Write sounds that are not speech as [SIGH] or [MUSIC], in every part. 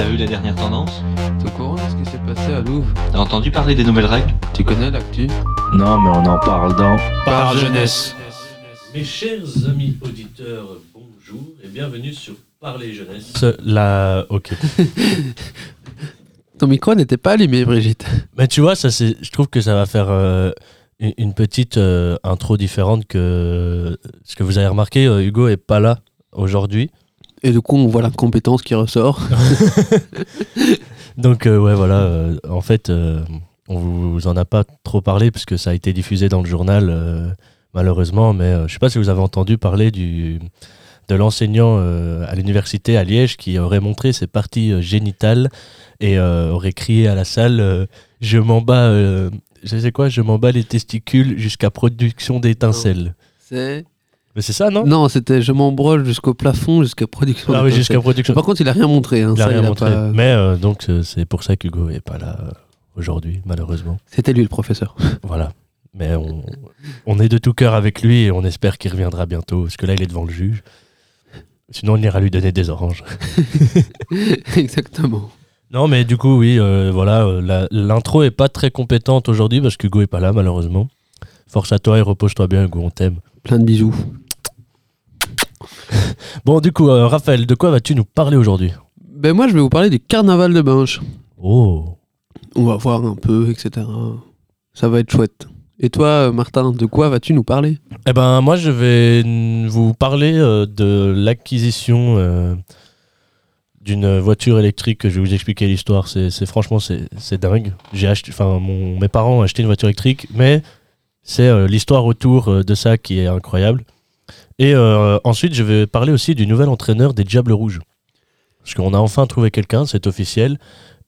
t'as vu la dernière tendance T'es au courant de ce qui s'est passé à Louvre T'as entendu parler des nouvelles règles Tu connais l'actu Non, mais on en parle dans Par jeunesse. Mes chers amis auditeurs, bonjour et bienvenue sur Parler Jeunesse. La... Ok. [LAUGHS] Ton micro n'était pas allumé, Brigitte. Mais tu vois, ça, c'est... je trouve que ça va faire euh, une petite euh, intro différente que ce que vous avez remarqué. euh, Hugo est pas là aujourd'hui. Et du coup, on voit la compétence qui ressort. [LAUGHS] Donc, euh, ouais, voilà. euh, en fait, euh, on vous en a pas trop parlé parce que ça a été diffusé dans le journal, euh, malheureusement. Mais euh, je sais pas si vous avez entendu parler du, de l'enseignant euh, à l'université à Liège qui aurait montré ses parties euh, génitales et euh, aurait crié à la salle euh, Je m'en bats, euh, je sais quoi, je m'en bats les testicules jusqu'à production d'étincelles. C'est. Mais c'est ça, non Non, c'était je m'embroche jusqu'au plafond, jusqu'à production. Ah oui, jusqu'à production. Par contre, il a rien montré. hein, Il a ça, rien il a montré. pas- Mais euh, donc, c'est pour ça qu'Hugo est pas là euh, aujourd'hui, malheureusement. C'était lui le professeur. [LAUGHS] Voilà. Mais on, on est de tout cœur avec lui et on espère qu'il reviendra bientôt. Parce que là, il est devant le juge. Sinon, on ira lui donner des oranges. [LAUGHS] Exactement. Non, mais du coup, oui, euh, voilà. L'intro est pas très compétente aujourd'hui parce qu'Hugo est pas là, malheureusement. Force à toi et repose-toi bien, Hugo, on t'aime. Plein de bisous. [LAUGHS] Bon, du coup, euh, Raphaël, de quoi vas-tu nous parler aujourd'hui? Ben moi, je vais vous parler du carnaval de Binche. Oh On va voir un peu, etc. Ça va être chouette. Et toi, euh, Martin, de quoi vas-tu nous parler? Eh ben, moi, je vais vous parler euh, de l'acquisition euh, d'une voiture électrique. Je vais vous expliquer l'histoire. C'est franchement, c'est dingue. J'ai acheté, enfin, mes parents ont acheté une voiture électrique, mais c'est l'histoire autour de ça qui est incroyable. Et euh, ensuite, je vais parler aussi du nouvel entraîneur des Diables Rouges, parce qu'on a enfin trouvé quelqu'un, c'est officiel.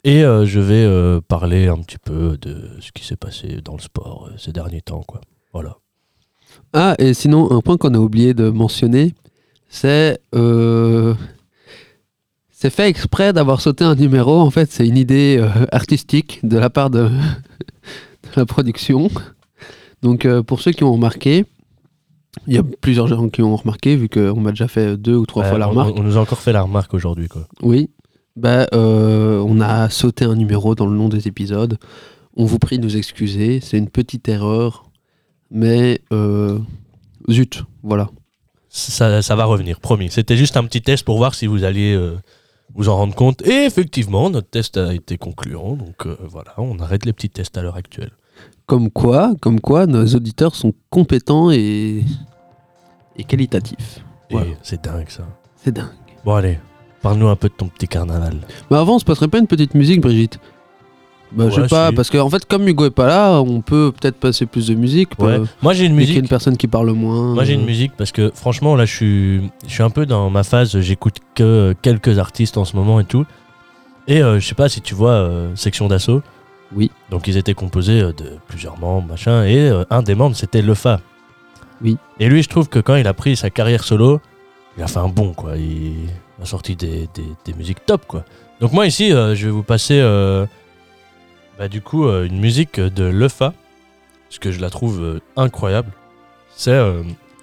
Et euh, je vais euh, parler un petit peu de ce qui s'est passé dans le sport ces derniers temps, quoi. Voilà. Ah, et sinon, un point qu'on a oublié de mentionner, c'est. C'est fait exprès d'avoir sauté un numéro. En fait, c'est une idée artistique de la part de, [LAUGHS] de la production. Donc, pour ceux qui ont remarqué, il y a plusieurs gens qui ont remarqué, vu qu'on m'a déjà fait deux ou trois fois la remarque. On, on nous a encore fait la remarque aujourd'hui, quoi. Oui. Bah, euh, on a sauté un numéro dans le nom des épisodes. On vous prie de nous excuser. C'est une petite erreur. Mais euh, zut, voilà. Ça, ça va revenir, promis. C'était juste un petit test pour voir si vous alliez euh, vous en rendre compte. Et effectivement, notre test a été concluant. Donc voilà, on arrête les petits tests à l'heure actuelle. Comme quoi, comme quoi, nos auditeurs sont compétents et, et qualitatifs. Et Voilà. c'est dingue, ça. C'est dingue. Bon, allez, parle-nous un peu de ton petit carnaval. Mais avant, on se passerait pas une petite musique, Brigitte bah, Je sais pas, si. parce qu'en fait, comme Hugo est pas là, on peut peut-être passer plus de musique. Ouais. euh, Moi, j'ai une qu'il y a musique. une personne qui parle moins. Moi, j'ai une euh, musique parce que franchement, là, je suis, je suis un peu dans ma phase. J'écoute que quelques artistes en ce moment et tout. Et euh, je sais pas si tu vois euh, Section d'Assaut. Donc, ils étaient composés euh, de plusieurs membres, machin. Et euh, un des membres, c'était Lefa. Oui. Et lui, je trouve que quand il a pris sa carrière solo, il a fait un bon, quoi. Il a sorti des, des, des musiques top, quoi. Donc, moi, ici, euh, je vais vous passer, euh, bah, du coup, une musique de Lefa. Parce que je la trouve incroyable. C'est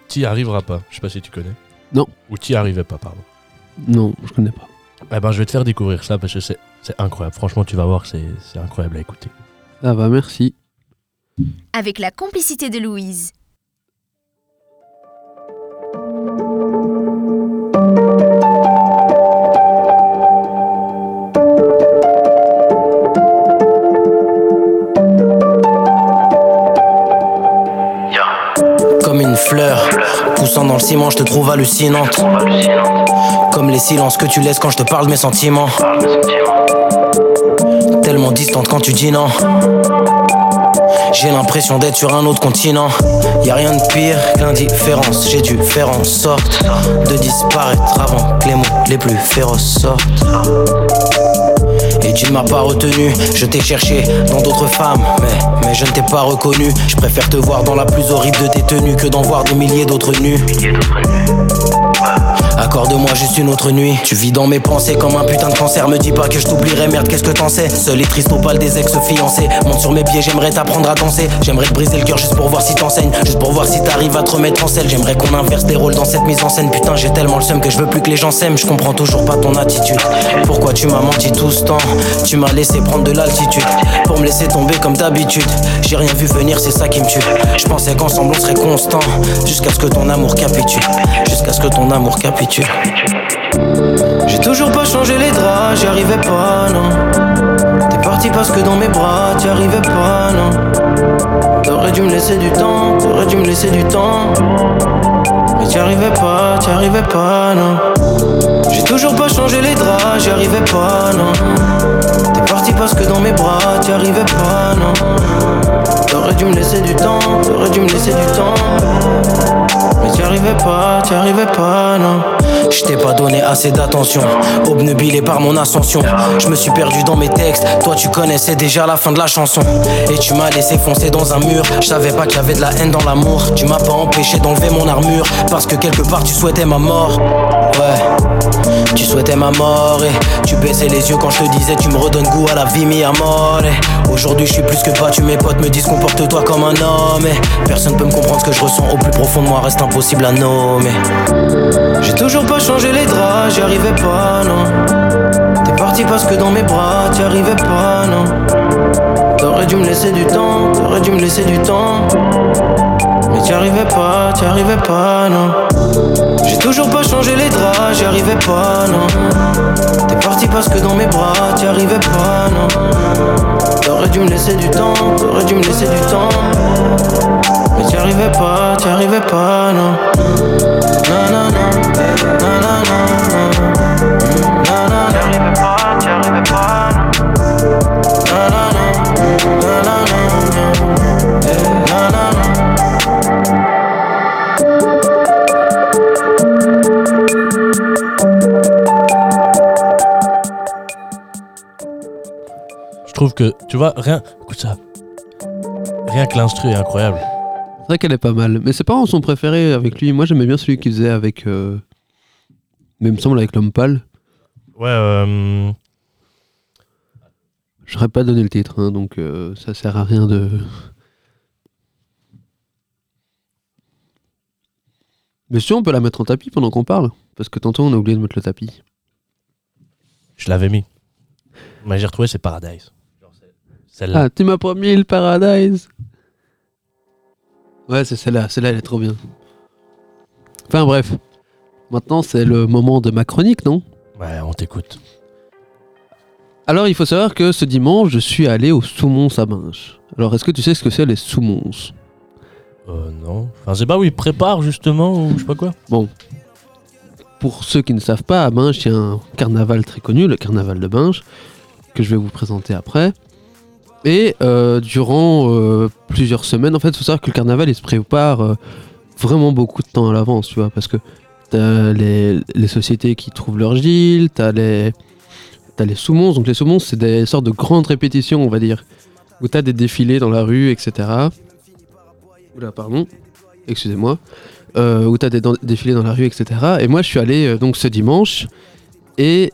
T'y arriveras pas. Je sais pas si tu connais. Non. Ou T'y arrivais pas, pardon. Non, je connais pas. Eh ben, je vais te faire découvrir ça parce que c'est incroyable. Franchement, tu vas voir, c'est incroyable à écouter. Ça va, merci. avec la complicité de Louise. Comme une fleur, poussant dans le ciment, je te trouve hallucinante. Comme les silences que tu laisses quand je te parle de mes sentiments. Tellement distante quand tu dis non. J'ai l'impression d'être sur un autre continent. Y a rien de pire que l'indifférence. J'ai dû faire en sorte de disparaître avant que les mots les plus féroces sortent. Et tu ne m'as pas retenu, je t'ai cherché dans d'autres femmes, mais, mais je ne t'ai pas reconnu. Je préfère te voir dans la plus horrible de tes tenues que d'en voir des milliers d'autres nus. Accorde-moi juste une autre nuit. Tu vis dans mes pensées comme un putain de cancer. Me dis pas que je t'oublierai, merde, qu'est-ce que t'en sais? Seul et triste au pal des ex-fiancés. Monte sur mes pieds, j'aimerais t'apprendre à danser. J'aimerais te briser le cœur juste pour voir si t'enseignes. Juste pour voir si t'arrives à te remettre en selle. J'aimerais qu'on inverse les rôles dans cette mise en scène. Putain, j'ai tellement le seum que je veux plus que les gens s'aiment. Je comprends toujours pas ton attitude. Pourquoi tu m'as menti tout ce temps? Tu m'as laissé prendre de l'altitude pour me laisser tomber comme d'habitude. J'ai rien vu venir, c'est ça qui me tue. Je pensais qu'ensemble on serait constant jusqu'à ce que ton amour capitule. Jusqu'à ce que ton amour capitule. J'ai toujours pas changé les draps, j'y arrivais pas, non. T'es parti parce que dans mes bras, t'y arrivais pas, non. T'aurais dû me laisser du temps, t'aurais dû me laisser du temps. Mais t'y arrivais pas, t'y arrivais pas, non. J'ai toujours pas changé les draps, j'y arrivais pas, non. T'es parti parce que dans mes bras, t'y arrivais pas, non. T'aurais dû me laisser du temps, t'aurais dû me laisser du temps. Arrivais pas, t'y arrivais pas, non. Je t'ai pas donné assez d'attention, obnubilé par mon ascension. Je me suis perdu dans mes textes, toi tu connaissais déjà la fin de la chanson. Et tu m'as laissé foncer dans un mur. Je pas qu'il y avait de la haine dans l'amour. Tu m'as pas empêché d'enlever mon armure, parce que quelque part tu souhaitais ma mort. Tu souhaitais ma mort et tu baissais les yeux quand je te disais tu me redonnes goût à la vie mi amore. Aujourd'hui je suis plus que battu, mes potes me disent comporte-toi comme un homme. Et personne peut me comprendre ce que je ressens au plus profond de moi, reste impossible à nommer. J'ai toujours pas changé les draps, j'y arrivais pas, non. T'es parti parce que dans mes bras, t'y arrivais pas, non. T'aurais dû me laisser du temps, t'aurais dû me laisser du temps. Mais t'y arrivais pas, t'y arrivais pas, non. J'ai toujours pas changé les draps, j'y arrivais pas, non. T'es parti parce que dans mes bras, t'y arrivais pas, non. T'aurais dû me laisser du temps, t'aurais dû me laisser du temps. Mais t'y arrivais pas, t'y arrivais pas, non. Non. Non, non, t'y arrivais pas, t'y arrivais pas. Non, trouve que, tu vois, rien. Écoute ça. Rien que l'instru est incroyable. C'est vrai qu'elle est pas mal. Mais c'est pas son préféré avec lui. Moi, j'aimais bien celui qu'il faisait avec. euh, Mais il me semble avec l'homme pâle. Ouais, euh. Je n'aurais pas donné le titre, hein, donc euh, ça sert à rien de. Mais si on peut la mettre en tapis pendant qu'on parle, parce que tantôt on a oublié de mettre le tapis. Je l'avais mis. Mais j'ai retrouvé, c'est Paradise. Celle-là. Ah, tu m'as promis le paradise. Ouais, c'est celle-là. Celle-là, elle est trop bien. Enfin bref. Maintenant, c'est le moment de ma chronique, non? Ouais, on t'écoute. Alors, il faut savoir que ce dimanche, je suis allé au Soumons à Binge. Alors, est-ce que tu sais ce que c'est les Soumons Euh, non. Enfin, c'est pas où ils préparent justement, ou je sais pas quoi. Pour ceux qui ne savent pas, à Binge, il y a un carnaval très connu, le carnaval de Binge, que je vais vous présenter après. Et euh, durant euh, plusieurs semaines, en fait, il faut savoir que le carnaval, il se prépare euh, vraiment beaucoup de temps à l'avance, tu vois, parce que t'as les, les sociétés qui trouvent leur gilles, t'as les, t'as les soumons. Donc les soumons, c'est des sortes de grandes répétitions, on va dire, où t'as des défilés dans la rue, etc. Oula, pardon, excusez-moi où tu as des défilés dans la rue, etc. Et moi, je suis allé donc ce dimanche, et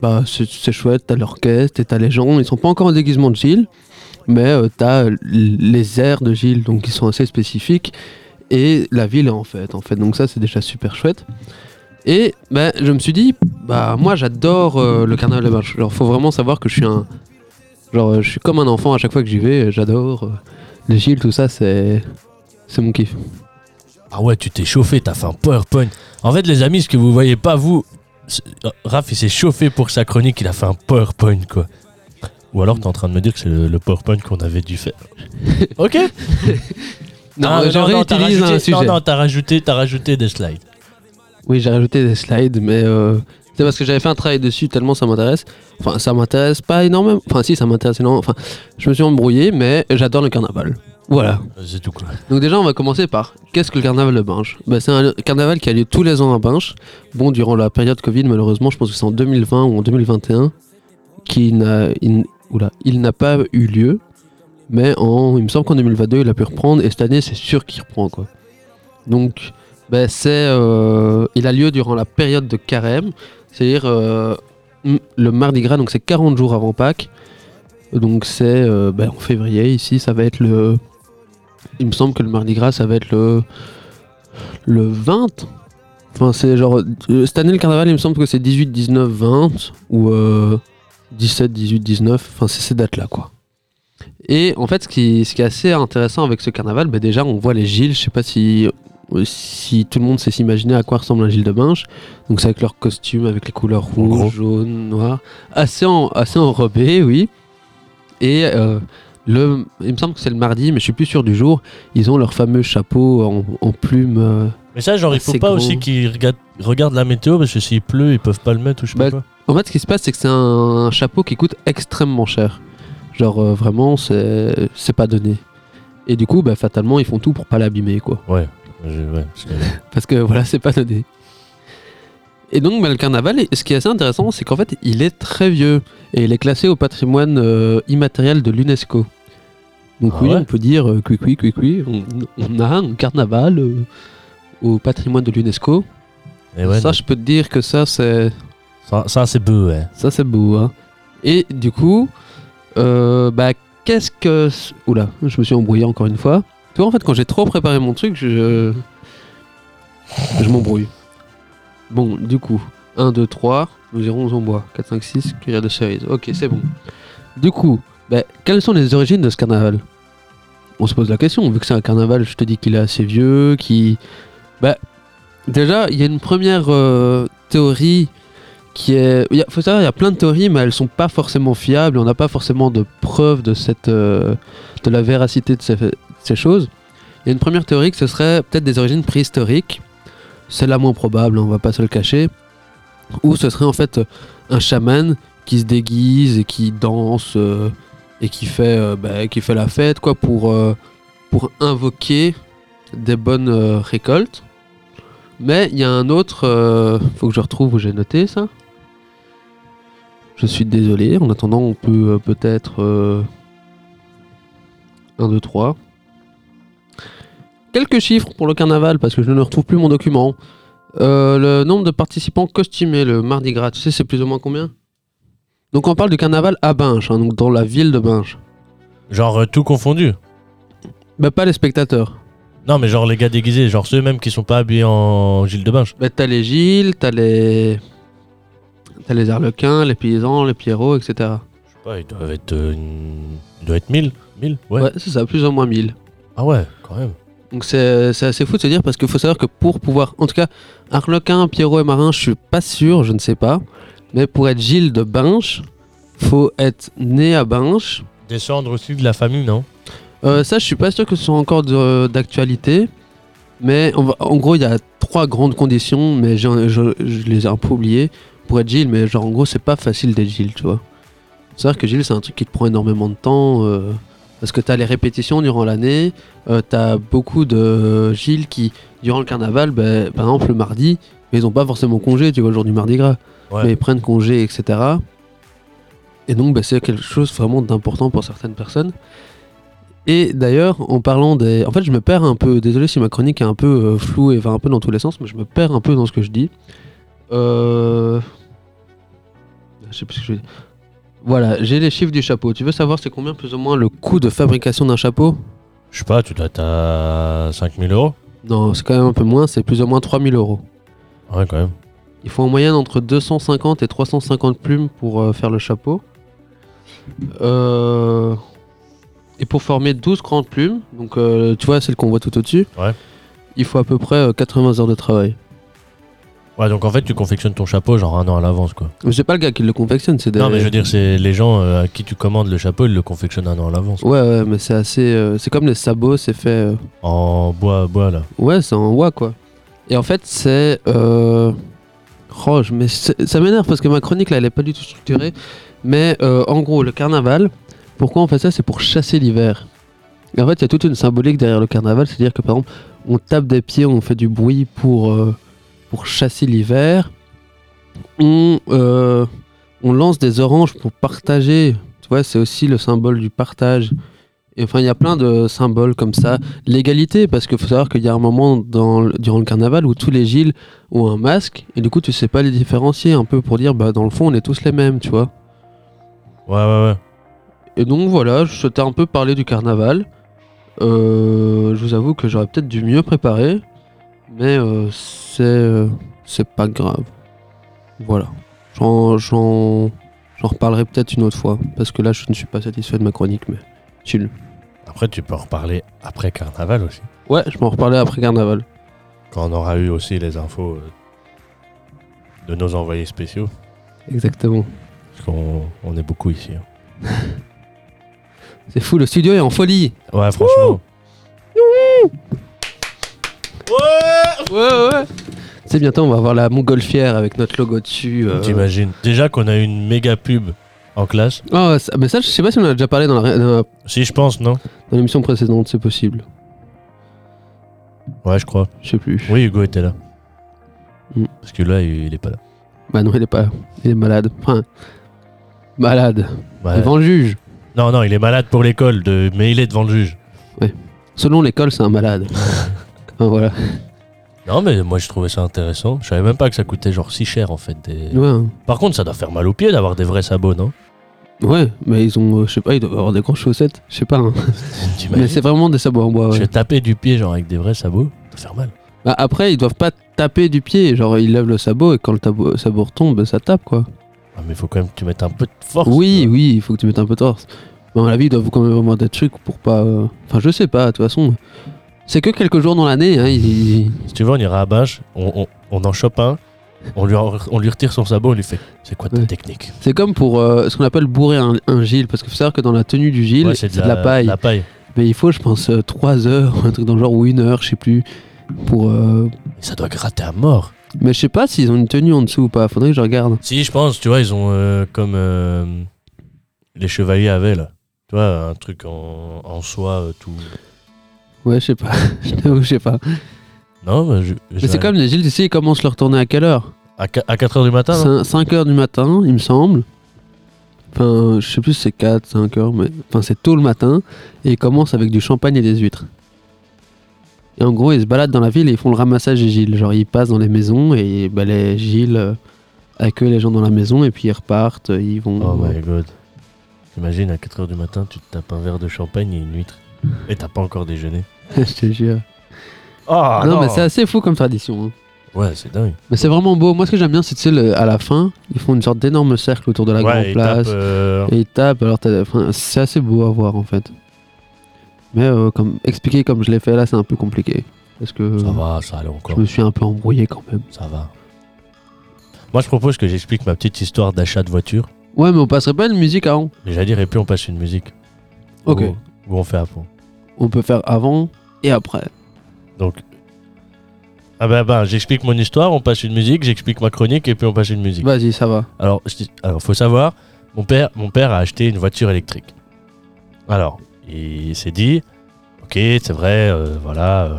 bah, c'est chouette, t'as l'orchestre, et t'as les gens, ils sont pas encore en déguisement de Gilles, mais euh, t'as les airs de Gilles, donc qui sont assez spécifiques, et la ville en fait, en fait. Donc ça, c'est déjà super chouette. Et ben, je me suis dit, bah moi, j'adore euh, le carnaval de Binge. Genre, faut vraiment savoir que je suis un, je suis comme un enfant à chaque fois que j'y vais. J'adore euh, les Gilles, tout ça, c'est, c'est mon kiff. Ah ouais, tu t'es chauffé, t'as fait un PowerPoint. En fait, les amis, ce que vous voyez pas, vous. Euh, Raph, il s'est chauffé pour sa chronique, il a fait un PowerPoint, quoi. Ou alors, t'es en train de me dire que c'est le, le PowerPoint qu'on avait dû faire. [LAUGHS] ok Non, Ah, je réutilise rajouté, un sujet. Non, non, t'as rajouté, t'as rajouté des slides. Oui, j'ai rajouté des slides, mais euh, c'est parce que j'avais fait un travail dessus tellement ça m'intéresse. Enfin, ça m'intéresse pas énormément. Enfin, si, ça m'intéresse énormément. Enfin, je me suis embrouillé, mais j'adore le carnaval. Voilà. Euh, C'est tout, quoi. Donc déjà, on va commencer par qu'est-ce que le carnaval de Binge bah, C'est un carnaval qui a lieu tous les ans à Binge. Bon, durant la période Covid, malheureusement, je pense que c'est en 2020 ou en 2021 qui n'a, il, oula, il n'a pas eu lieu. Mais en, il me semble qu'en 2022, il a pu reprendre. Et cette année, c'est sûr qu'il reprend. Quoi. Donc, ben, c'est, euh, il a lieu durant la période de carême, c'est-à-dire euh, le Mardi Gras, donc c'est 40 jours avant Pâques. Donc c'est euh, ben, en février, ici, ça va être le. Il me semble que le Mardi Gras, ça va être le. Le 20 Enfin, c'est genre. euh, Cette année, le carnaval, il me semble que c'est 18, 19, 20 ou euh, 17, 18, 19. Enfin, c'est ces dates-là, quoi. Et en fait, ce qui, ce qui est assez intéressant avec ce carnaval, ben déjà, on voit les Gilles. Je sais pas si, si tout le monde sait s'imaginer à quoi ressemble un Gilles de Binge. Donc, c'est avec leur costume, avec les couleurs rouge, jaune, noir. Assez, en, assez enrobé, oui. Et euh, le, il me semble que c'est le mardi, mais je suis plus sûr du jour. Ils ont leur fameux chapeau en, en plume. euh, Mais ça, genre, il faut pas gros. aussi qu'ils regardent, regardent la météo parce que s'il pleut, ils peuvent pas le mettre ou je sais Bah, pas quoi. En fait, ce qui se passe, c'est que c'est un, un chapeau qui coûte extrêmement cher. Genre, euh, vraiment, c'est c'est pas donné. Et du coup, bah, fatalement, ils font tout pour pas l'abîmer, quoi. Ouais. je- ouais, parce que- [LAUGHS] Parce que voilà, c'est pas donné. Et donc, bah, le carnaval, ce qui est assez intéressant, c'est qu'en fait, il est très vieux. Et il est classé au patrimoine euh, immatériel de l'UNESCO. Donc, Ah oui, ouais on peut dire, euh, oui, oui, oui, on, on a un carnaval euh, au patrimoine de l'UNESCO. Ouais, ça, je peux te dire que ça, c'est. ça, ça, c'est beau, ouais. Ça, c'est beau. Hein. Et du coup, euh, bah, qu'est-ce que. Oula, je me suis embrouillé encore une fois. Tu vois, en fait, quand j'ai trop préparé mon truc, je. Je m'embrouille. Bon, du coup, 1, 2, 3, nous irons en bois. 4, 5, 6, cuillère de cerise. Ok, c'est bon. Du coup, bah, quelles sont les origines de ce carnaval? On se pose la question, vu que c'est un carnaval, je te dis qu'il est assez vieux, qui. Bah, déjà, il y a une première euh, théorie qui est. Il faut savoir, il y a plein de théories, mais elles sont pas forcément fiables. On n'a pas forcément de preuves de cette, euh, de la véracité de ces, de ces choses. Il y a une première théorie que ce serait peut-être des origines préhistoriques. C'est la moins probable, hein, on va pas se le cacher. Ou ce serait en fait un chaman qui se déguise et qui danse euh, et qui fait, euh, bah, qui fait la fête quoi pour, euh, invoquer des bonnes euh, récoltes. Mais il y a un autre. faut que je retrouve où j'ai noté ça. Je suis désolé. En attendant, on peut peut-être. 1, 2, 3. Quelques chiffres pour le carnaval parce que je ne retrouve plus mon document. Le nombre de participants costumés, le Mardi Gras, tu sais, c'est plus ou moins combien? Donc, on parle du carnaval à Binge, hein, donc dans la ville de Binge. Genre, euh, tout confondu. Bah, pas les spectateurs. Non, mais genre les gars déguisés, genre ceux même qui sont pas habillés en Gilles de Binge. Bah, t'as les Gilles, t'as les. T'as les Arlequins, les paysans, les Pierrots, etc. Je sais pas, ils doivent être, euh, une- ils doivent être 1000 1000 Ouais. Ouais, c'est ça, plus ou moins 1000. Ah ouais, quand même. Donc c'est c'est assez fou de se dire parce qu'il faut savoir que pour pouvoir, en tout cas, Arlequin, Pierrot et Marin, je suis pas sûr, je ne sais pas, mais pour être Gilles de Binche, faut être né à Binche. Descendre aussi de la famille, non? Euh, ça, je suis pas sûr que ce soit encore d'actualité, mais on va- en gros, il y a trois grandes conditions, mais je les ai un peu oubliées pour être Gilles, mais genre en gros, c'est pas facile d'être Gilles, tu vois. C'est vrai que Gilles, c'est un truc qui te prend énormément de temps. euh, parce que tu as les répétitions durant l'année, euh, tu as beaucoup de Gilles qui, durant le carnaval, ben, par exemple le mardi, mais ils n'ont pas forcément congé, tu vois, le jour du mardi gras, Ouais. mais ils prennent congé, etc. Et donc, ben, c'est quelque chose vraiment d'important pour certaines personnes. Et d'ailleurs, en parlant des. En fait, je me perds un peu, désolé si ma chronique est un peu euh, floue et va un peu dans tous les sens, mais je me perds un peu dans ce que je dis. Euh. Je sais plus ce que je dis. Voilà, j'ai les chiffres du chapeau. Tu veux savoir c'est combien plus ou moins le coût de fabrication d'un chapeau? Je sais pas, tu dois être à 5000 euros? Non, c'est quand même un peu moins, c'est plus ou moins 3000 euros. Ouais, quand même. Il faut en moyenne entre 250 et 350 plumes pour euh, faire le chapeau. Euh, Et pour former 12 grandes plumes, donc euh, tu vois celle qu'on voit tout au-dessus, Ouais. il faut à peu près euh, 80 heures de travail. Ouais, donc en fait, tu confectionnes ton chapeau genre un an à l'avance, quoi. Mais C'est pas le gars qui le confectionne, c'est des... Non, mais je veux dire, c'est les gens euh, à qui tu commandes le chapeau, ils le confectionnent un an à l'avance. Ouais, ouais, mais c'est assez... euh, c'est comme les sabots, c'est fait... euh, En bois, bois, là. Ouais, c'est en bois, quoi. Et en fait, c'est... Euh... Oh, mais ça m'énerve parce que ma chronique, là, elle est pas du tout structurée. Mais euh, en gros, le carnaval, pourquoi on fait ça? C'est pour chasser l'hiver. En fait, il y a toute une symbolique derrière le carnaval. C'est-à-dire que, par exemple, on tape des pieds, on fait du bruit pour, euh, chasser l'hiver. On, euh, on lance des oranges pour partager. Tu vois, c'est aussi le symbole du partage Et enfin, il y a plein de symboles comme ça. L'égalité, parce qu'il faut savoir qu'il y a un moment dans, durant le carnaval où tous les Gilles ont un masque, et du coup, tu sais pas les différencier, un peu pour dire, bah, dans le fond, on est tous les mêmes, tu vois. Ouais, ouais, ouais. Et donc voilà, je souhaitais un peu parler du carnaval. Euh, je vous avoue que j'aurais peut-être dû mieux préparer, mais euh, c'est euh, c'est pas grave. Voilà. J'en reparlerai peut-être une autre fois, parce que là je ne suis pas satisfait de ma chronique, mais chill. Après, tu peux en reparler après carnaval aussi. Ouais, je m'en reparler après carnaval. Quand on aura eu aussi les infos euh, de nos envoyés spéciaux. Exactement. Parce qu'on on est beaucoup ici. hein. [LAUGHS] C'est fou, le studio est en folie. Ouais, franchement. Ouais, ouais, ouais. C'est bientôt, on va avoir la montgolfière avec notre logo dessus. euh. T'imagines. Déjà qu'on a une méga pub en classe. Ah, ça- mais ça, je sais pas si on en a déjà parlé dans la- dans la- Si, je pense, non dans l'émission précédente, c'est possible. Ouais, je crois. Je sais plus. Oui, Hugo était là. Mm. Parce que là, il, il est pas là. Bah non, il est pas. Il est malade. Enfin, malade. Ouais. Devant le juge. Non, non, il est malade pour l'école, de... mais il est devant le juge. Selon l'école, c'est un malade. [LAUGHS] Enfin, voilà. Non, mais moi, je trouvais ça intéressant. Je savais même pas que ça coûtait genre si cher, en fait. des- Ouais, hein. Par contre, ça doit faire mal aux pieds d'avoir des vrais sabots, non? Ouais, mais ils ont, euh, je sais pas, ils doivent avoir des grosses chaussettes. Je sais pas. hein. [LAUGHS] T'imagines Mais c'est vraiment des sabots en bois. Je Ouais. vais taper du pied, genre avec des vrais sabots, ça doit faire mal. Bah, après, ils doivent pas taper du pied. Genre, ils lèvent le sabot et quand le tabo- sabot retombe, bah, ça tape quoi. Ah, mais il faut quand même que tu mettes un peu de force. oui, quoi. oui, il faut que tu mettes un peu de torse. Mais à mon avis, ils doivent quand même avoir des trucs pour pas. euh, Enfin, je sais pas, de toute façon. C'est que quelques jours dans l'année. Hein, ils- Si tu veux, on ira à on, on, on en chope un, on lui, en- on lui retire son sabot, on lui fait C'est quoi ta Ouais. technique C'est comme pour euh, ce qu'on appelle bourrer un, un Gilles. Parce qu'il faut savoir que dans la tenue du Ouais, c'est de, la paille. La paille. Mais il faut, je pense, 3 heures, un truc dans le genre, ou une heure, je sais plus. Pour. euh, ça doit gratter à mort. Mais je sais pas s'ils ont une tenue en dessous ou pas. Faudrait que je regarde. Si, je pense, tu vois, ils ont euh, comme euh, les chevaliers avaient là. Tu vois, un truc en, en soie, euh, tout. Ouais, je sais pas. [LAUGHS] Je sais pas. Non, mais, je, Mais c'est comme les Gilles ici, ils commencent le retourner à quelle heure À, 4h du matin, non? 5 heures du matin, il me semble. Enfin, je sais plus si c'est 4, 5 heures, mais. Enfin, c'est tôt le matin. Et ils commencent avec du champagne et des huîtres. Et en gros, ils se baladent dans la ville et ils font le ramassage des Gilles. Genre, ils passent dans les maisons et ils balaient Gilles euh, accueillent les gens dans la maison et puis ils repartent. Ils vont. Oh my god. T'imagines, à 4h du matin, tu te tapes un verre de champagne et une huître. Et t'as pas encore déjeuné. [LAUGHS] je te jure. Ah non, mais c'est assez fou comme tradition. hein. Ouais, c'est dingue. Mais c'est vraiment beau. Moi, ce que j'aime bien, c'est tu sais, le- à la fin, ils font une sorte d'énorme cercle autour de la ouais, grande et place. tape, euh, Et ils tapent. Alors, t'as- enfin, c'est assez beau à voir en fait. Mais euh, comme expliquer comme je l'ai fait là, c'est un peu compliqué. Parce que Ça va, ça allait encore. je me suis un peu embrouillé quand même. Ça va. Moi, je propose que j'explique ma petite histoire d'achat de voiture. Ouais, mais on passerait pas une musique avant. Mais j'allais dire, et puis on passe une musique. Ok. Ou, ou on fait après. On peut faire avant et après. Donc. Ah bah, bah j'explique mon histoire, on passe une musique, j'explique ma chronique et puis on passe une musique. Vas-y, ça va. Alors, je dis- alors, faut savoir, mon père, mon père a acheté une voiture électrique. Alors, il s'est dit, ok, c'est vrai, euh, voilà, euh,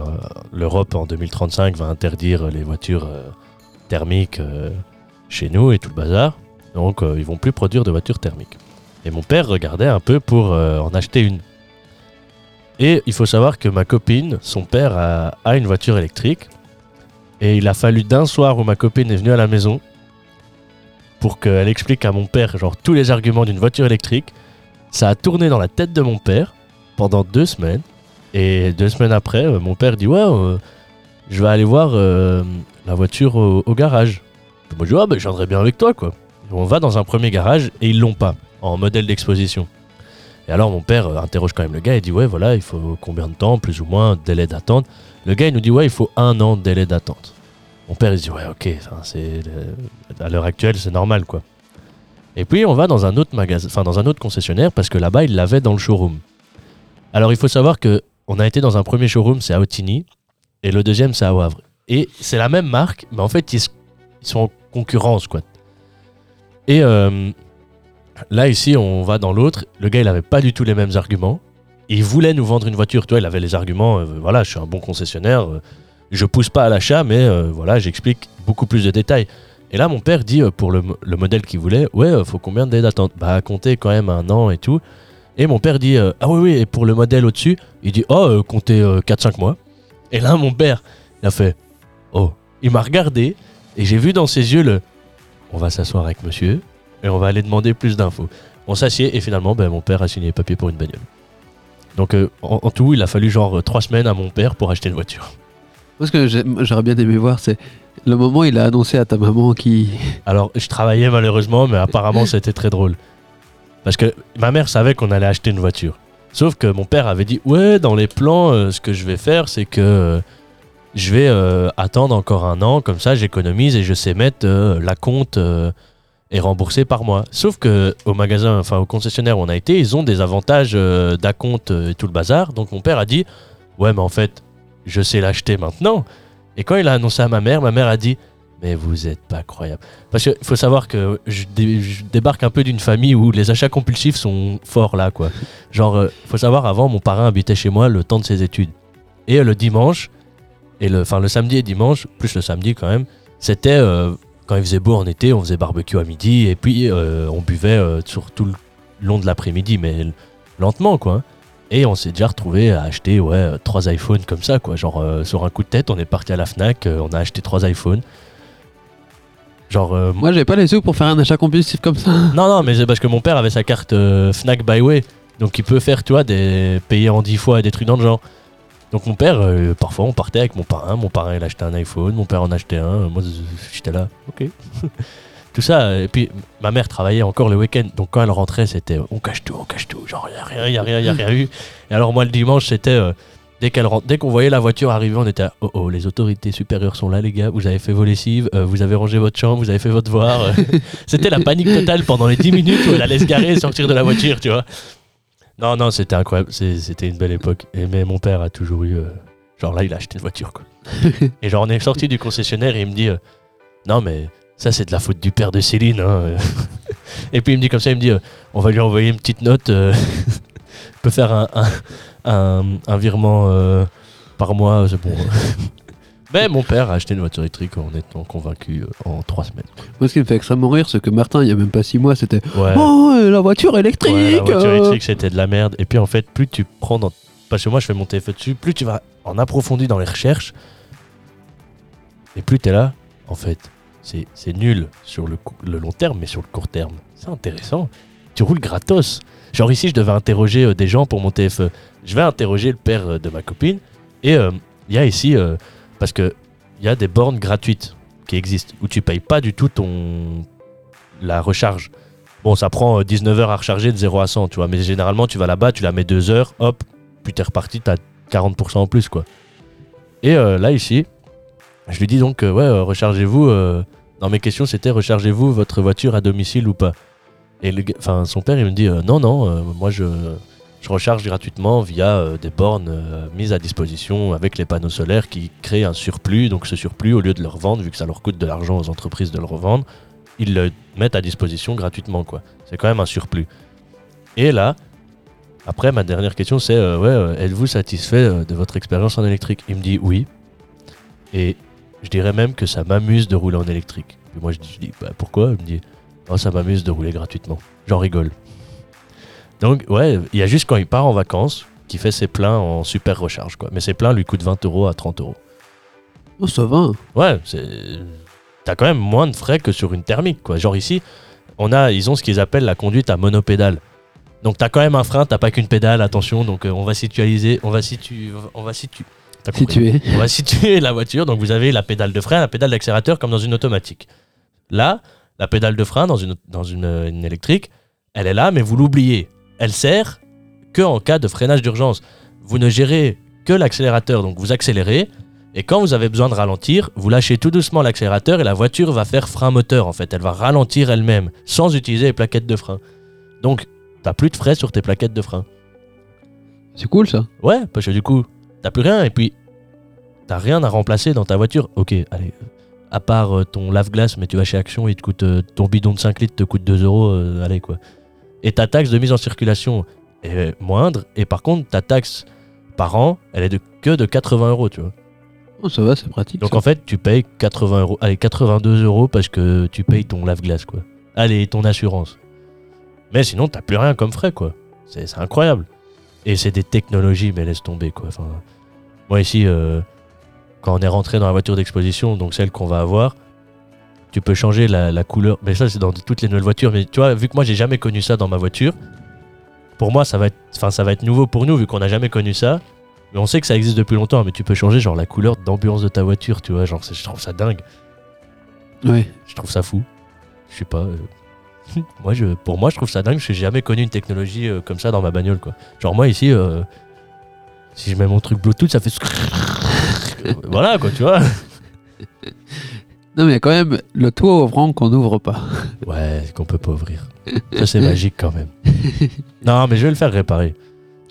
l'Europe en 2035 va interdire les voitures euh, thermiques euh, chez nous et tout le bazar. Donc, euh, ils vont plus produire de voitures thermiques. Et mon père regardait un peu pour euh, en acheter une. Et il faut savoir que ma copine, son père a, une voiture électrique. Et il a fallu d'un soir où ma copine est venue à la maison pour qu'elle explique à mon père genre tous les arguments d'une voiture électrique. Ça a tourné dans la tête de mon père pendant deux semaines. Et deux semaines après, euh, mon père dit ouais, euh, je vais aller voir euh, la voiture au, garage. Moi je dis ah ben bien avec toi quoi. On va dans un premier garage et ils l'ont pas en modèle d'exposition. Et alors mon père euh, interroge quand même le gars et dit ouais voilà il faut combien de temps plus ou moins délai d'attente. Le gars il nous dit ouais il faut un an de délai d'attente. Mon père il dit ouais ok c'est le- à l'heure actuelle c'est normal quoi. Et puis on va dans un autre magasin, enfin dans un autre concessionnaire parce que là-bas il l'avait dans le showroom. Alors il faut savoir que on a été dans un premier showroom c'est à Otigny et le deuxième c'est à Wavre. Et c'est la même marque mais en fait ils, ils sont en concurrence quoi. Et euh, là ici on va dans l'autre, le gars il avait pas du tout les mêmes arguments. Il voulait nous vendre une voiture, tu vois, il avait les arguments, euh, voilà, je suis un bon concessionnaire, euh, je pousse pas à l'achat, mais euh, voilà, j'explique beaucoup plus de détails. Et là, mon père dit pour le, mo- le modèle qu'il voulait, ouais, faut combien de délais d'attente? Bah, compter quand même un an et tout. Et mon père dit Ah oui, oui, et pour le modèle au-dessus, il dit Oh, comptez 4-5 mois. Et là, mon père, il a fait Oh. Il m'a regardé et j'ai vu dans ses yeux le On va s'asseoir avec monsieur et on va aller demander plus d'infos. On s'assied et finalement, ben, mon père a signé les papiers pour une bagnole. Donc euh, en, en tout, il a fallu genre 3 semaines à mon père pour acheter une voiture. Moi, ce que j'aurais bien aimé voir, c'est le moment où il a annoncé à ta maman qui. Alors, je travaillais malheureusement, mais apparemment, [LAUGHS] c'était très drôle. Parce que ma mère savait qu'on allait acheter une voiture. Sauf que mon père avait dit Ouais, dans les plans, euh, ce que je vais faire, c'est que euh, je vais euh, attendre encore un an, comme ça, j'économise et je sais mettre euh, la compte et rembourser par mois. Sauf que au magasin, enfin au concessionnaire où on a été, ils ont des avantages euh, d'acompte euh, et tout le bazar. Donc mon père a dit Ouais, mais en fait, je sais l'acheter maintenant. Et quand il a annoncé à ma mère, ma mère a dit Mais vous êtes pas croyable. Parce qu'il faut savoir que je, dé- je débarque un peu d'une famille où les achats compulsifs sont forts là, quoi. Genre, euh, faut savoir, avant, mon parrain habitait chez moi le temps de ses études. Et euh, le dimanche, et le, enfin le samedi et dimanche, plus le samedi quand même, c'était quand il faisait beau en été, on faisait barbecue à midi, et puis euh, on buvait euh, sur tout le long de l'après-midi, mais lentement, quoi. Et on s'est déjà retrouvé à acheter ouais, euh, trois iPhones comme ça, quoi. Genre, euh, sur un coup de tête, on est parti à la Fnac, on a acheté trois iPhones. Genre, Moi, j'avais pas les sous pour faire un achat compulsif comme ça. non, non, mais c'est parce que mon père avait sa carte Fnac Byway. Donc il peut faire, tu vois, des payer en 10 fois des trucs dans le genre. Donc mon père, euh, parfois on partait avec mon parrain. Mon parrain il achetait un iPhone, mon père en achetait un. Moi j'étais là, ok. [LAUGHS] tout ça. Et puis ma mère travaillait encore le week-end. Donc quand elle rentrait, c'était on cache tout, on cache tout. Genre n'y a rien, a rien, n'y a rien eu. Et alors moi le dimanche, c'était. euh, Dès qu'elle dès qu'on voyait la voiture arriver, on était à, oh oh, les autorités supérieures sont là, les gars. Vous avez fait vos lessives, euh, vous avez rangé votre chambre, vous avez fait votre devoir. euh. [LAUGHS] C'était la panique totale pendant les 10 minutes où elle allait se garer et sortir de la voiture, tu vois. Non, non, c'était incroyable. C'était une belle époque. Et, mais mon père a toujours eu. euh, genre là, il a acheté une voiture, quoi. [LAUGHS] et genre, on est sorti du concessionnaire et il me dit euh, Non, mais ça, c'est de la faute du père de Céline. hein. [LAUGHS] et puis il me dit comme ça il me dit euh, On va lui envoyer une petite note. [LAUGHS] on peut faire un, un, un- un virement par mois, c'est bon. Mais mon père a acheté une voiture électrique en étant convaincu euh, en trois semaines. Moi, ce qui me fait extrêmement rire, c'est que Martin, il y a même pas six mois, c'était Ouais. Oh, euh, la voiture électrique Ouais, la voiture euh. électrique, c'était de la merde. Et puis en fait, plus tu prends dans. Parce que moi, je fais mon TFE dessus, plus tu vas en approfondi dans les recherches, et plus tu es là, en fait, c'est nul sur le, le long terme, mais sur le court terme, c'est intéressant. Tu roules gratos. Genre ici, je devais interroger euh, des gens pour mon TFE. Je vais interroger le père euh, de ma copine, et euh, il y a ici, parce que il y a des bornes gratuites qui existent, où tu payes pas du tout ton la recharge. Bon, ça prend 19 heures à recharger de 0 à 100, tu vois. Mais généralement, tu vas là-bas, tu la mets 2 heures, hop, puis t'es reparti, t'as 40% en plus, quoi. Et euh, là, ici, je lui dis donc, euh, ouais, euh, rechargez-vous. euh, dans mes questions, c'était rechargez-vous votre voiture à domicile ou pas? Et enfin, son père, il me dit, euh, non, non, euh, moi, je, je recharge gratuitement via euh, des bornes euh, mises à disposition avec les panneaux solaires qui créent un surplus. Donc, ce surplus, au lieu de le revendre, vu que ça leur coûte de l'argent aux entreprises de le revendre, ils le mettent à disposition gratuitement. C'est quand même un surplus. Et là, après, ma dernière question, c'est euh, ouais, êtes-vous satisfait de votre expérience en électrique? Il me dit oui. Et je dirais même que ça m'amuse de rouler en électrique. Et moi, je dis, je bah, pourquoi? Il me dit oh, ça m'amuse de rouler gratuitement. J'en rigole. Donc, ouais, il y a juste quand il part en vacances qu'il fait ses pleins en super recharge, quoi. Mais ses pleins lui coûtent 20 euros à 30 euros. Oh, ça va. Ouais, c'est. T'as quand même moins de frais que sur une thermique, quoi. Genre ici, on a, ils ont ce qu'ils appellent la conduite à monopédale. Donc t'as quand même un frein, t'as pas qu'une pédale, attention. Donc euh, on va situaliser, on va situer, on va situer. On va situer la voiture. Donc vous avez la pédale de frein, la pédale d'accélérateur comme dans une automatique. Là, la pédale de frein dans une, dans une, une électrique, elle est là, mais vous l'oubliez. Elle sert que en cas de freinage d'urgence. Vous ne gérez que l'accélérateur, donc vous accélérez. Et quand vous avez besoin de ralentir, vous lâchez tout doucement l'accélérateur et la voiture va faire frein moteur en fait. Elle va ralentir elle-même sans utiliser les plaquettes de frein. Donc, t'as plus de frais sur tes plaquettes de frein. C'est cool ça. Ouais, parce que du coup, t'as plus rien et puis t'as rien à remplacer dans ta voiture. Ok, allez, à part euh, ton lave-glace, mais tu vas chez Action, il te coûte euh, ton bidon de 5 litres te coûte 2 euros, euh, allez quoi. Et ta taxe de mise en circulation est moindre et par contre ta taxe par an, elle est de que de 80 euros, tu vois. Oh, ça va, c'est pratique. Donc ça. en fait, tu payes 80 euros, allez 82 euros parce que tu payes ton lave-glace quoi. Allez, ton assurance. Mais sinon, t'as plus rien comme frais quoi. C'est c'est incroyable. Et c'est des technologies, mais laisse tomber quoi. Enfin, moi ici, euh, quand on est rentré dans la voiture d'exposition, donc celle qu'on va avoir, tu peux changer la, la couleur. Mais ça, c'est dans toutes les nouvelles voitures. Mais tu vois, vu que moi, j'ai jamais connu ça dans ma voiture, pour moi, ça va être, enfin, ça va être nouveau pour nous, vu qu'on n'a jamais connu ça. Mais on sait que ça existe depuis longtemps, mais tu peux changer genre la couleur d'ambiance de ta voiture, tu vois. Genre, je trouve ça dingue. Ouais. Je trouve ça fou. Je sais pas. euh, [LAUGHS] moi, je, pour moi, je trouve ça dingue parce que j'ai jamais connu une technologie euh, comme ça dans ma bagnole, quoi. Genre, moi, ici, euh, si je mets mon truc Bluetooth, ça fait. [LAUGHS] voilà, quoi, tu vois. [LAUGHS] Non, mais il y a quand même le toit ouvrant qu'on n'ouvre pas. Ouais, qu'on peut pas ouvrir. Ça, c'est magique quand même. [LAUGHS] non, mais je vais le faire réparer.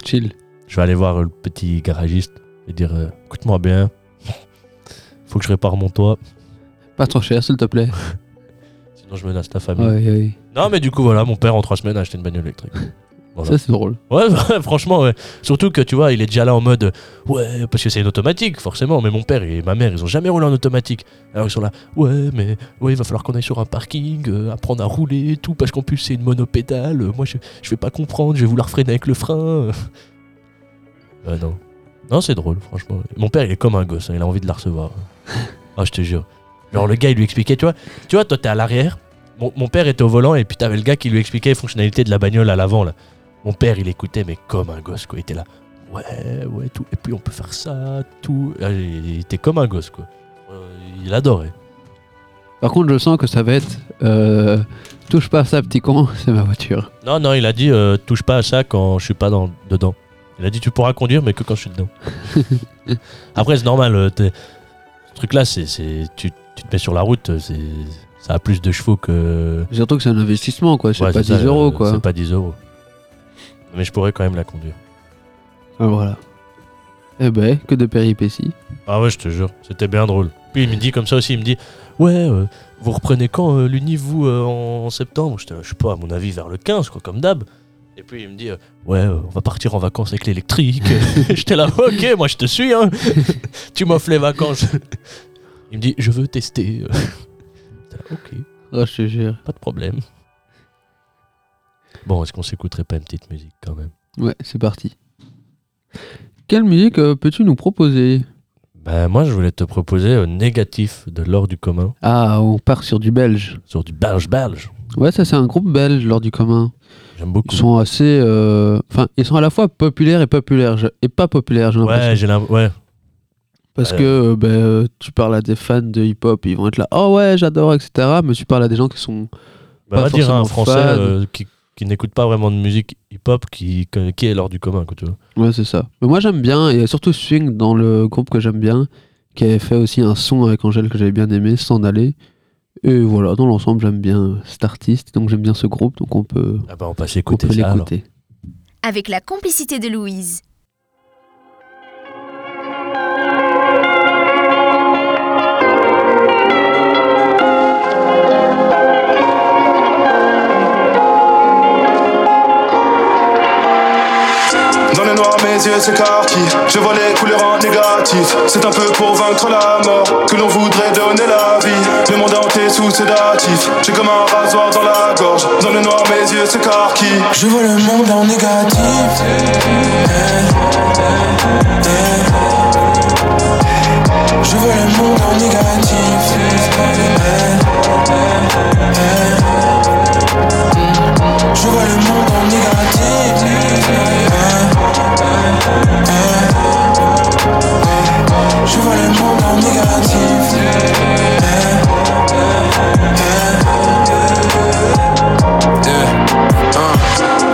Chill. Je vais aller voir le petit garagiste et dire euh, écoute-moi bien, faut que je répare mon toit, Pas trop cher, s'il te plaît. [LAUGHS] sinon je menace ta famille. Ouais, ouais. Non, mais du coup, voilà, mon père en trois semaines a acheté une bagnole électrique. Voilà. Ça, c'est drôle. [LAUGHS] Ouais, franchement, ouais. Surtout que tu vois, il est déjà là en mode ouais, parce que c'est une automatique, forcément. Mais mon père et ma mère, ils ont jamais roulé en automatique. Alors ils sont là, ouais, mais ouais, il va falloir qu'on aille sur un parking, euh, apprendre à rouler et tout, parce qu'en plus c'est une monopédale. Euh, Moi, je, je vais pas comprendre, je vais vouloir freiner avec le frein. [LAUGHS] Euh, non. Non, c'est drôle, franchement. Mon père, il est comme un gosse, hein, il a envie de la recevoir. [LAUGHS] Ah, je te jure. Genre, le gars, il lui expliquait, tu vois, tu vois toi, t'es à l'arrière. Mon, mon père était au volant et puis t'avais le gars qui lui expliquait les fonctionnalités de la bagnole à l'avant, là. Mon père, il écoutait, mais comme un gosse, quoi. Il était là. Ouais, ouais, tout. Et puis on peut faire ça, tout. Ah, Il était comme un gosse, quoi. Euh, Il adorait. Par contre, je sens que ça va être. euh, touche pas à ça, petit con, [LAUGHS] c'est ma voiture. Non, non, il a dit euh, touche pas à ça quand je suis pas dans, dedans. Il a dit tu pourras conduire, mais que quand je suis dedans. [LAUGHS] Après, c'est normal. Ce truc-là, c'est, c'est- tu, tu te mets sur la route, c'est, ça a plus de chevaux que. Surtout que c'est un investissement, quoi. C'est Ouais, pas c'est 10 ça, euros, quoi. C'est pas 10 euros. Mais je pourrais quand même la conduire. Ah, voilà. Eh ben, que de péripéties. Ah ouais, je te jure, c'était bien drôle. Puis il me dit comme ça aussi, il me dit Ouais, euh, vous reprenez quand euh, l'Uni, vous, euh, en septembre? J'étais Je sais pas, à mon avis, vers le 15, quoi, comme d'hab. Et puis il me dit Ouais, euh, on va partir en vacances avec l'électrique. [LAUGHS] [LAUGHS] J'étais là, ok, moi je te suis, hein. [LAUGHS] tu m'offres les vacances. il me dit Je veux tester. Là, ok, Oh, je te jure. pas de problème. Bon, est-ce qu'on s'écouterait pas une petite musique quand même? Ouais, c'est parti. Quelle musique euh, peux-tu nous proposer? Ben, moi je voulais te proposer un négatif de l'or du commun Ah, on part sur du belge. sur du belge-belge. Ouais, ça, c'est un groupe belge, lors du commun. J'aime beaucoup. Ils sont assez. euh, Enfin, ils sont à la fois populaires et populaires. je- Et pas populaires, j'ai l'impression. Ouais, j'ai l'impression. Ouais. Parce Ouais. que euh, ben, euh, tu parles à des fans de hip-hop, ils vont être là, oh ouais, j'adore, etc. Mais tu parles à des gens qui sont. Bah, Pas va dire à un Français euh, qui, qui n'écoute pas vraiment de musique hip-hop qui, qui est lors du commun, quoi, tu vois. Ouais, c'est ça. Mais moi, j'aime bien, et surtout Swing dans le groupe que j'aime bien, qui avait fait aussi un son avec Angèle que j'avais bien aimé, S'en aller. Et voilà, dans l'ensemble, j'aime bien cet artiste, donc j'aime bien ce groupe, donc on peut, Ah bah, on passe on écouter peut ça. l'écouter. Avec la complicité de Louise. Mes yeux. Je vois les couleurs en négatif. C'est un peu pour vaincre la mort que l'on voudrait donner la vie. Le monde entier sous sédatif. J'ai comme un rasoir dans la gorge. Dans le noir, mes yeux s'écarquillent. Je vois le monde en négatif. Je vois le monde en négatif. Je vois le monde en négatif. Je vois le monde en négatif.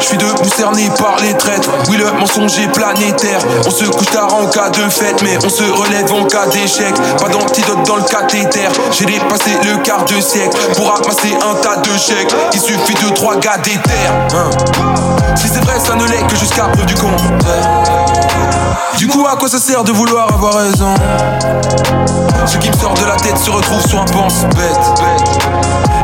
Je suis debout cerné par les traites. Oui, le mensonge est planétaire. On se couche tard en cas de fête, mais on se relève en cas d'échec. Pas d'antidote dans le cathéter. J'ai dépassé le quart de siècle pour ramasser un tas de chèques. Il suffit de trois gars d'éther. Hein. Si c'est vrai, ça ne l'est que jusqu'à preuve du contraire. Du coup, à quoi ça sert de vouloir avoir raison? Ce qui me sort de la tête se retrouve sur un pense-bête.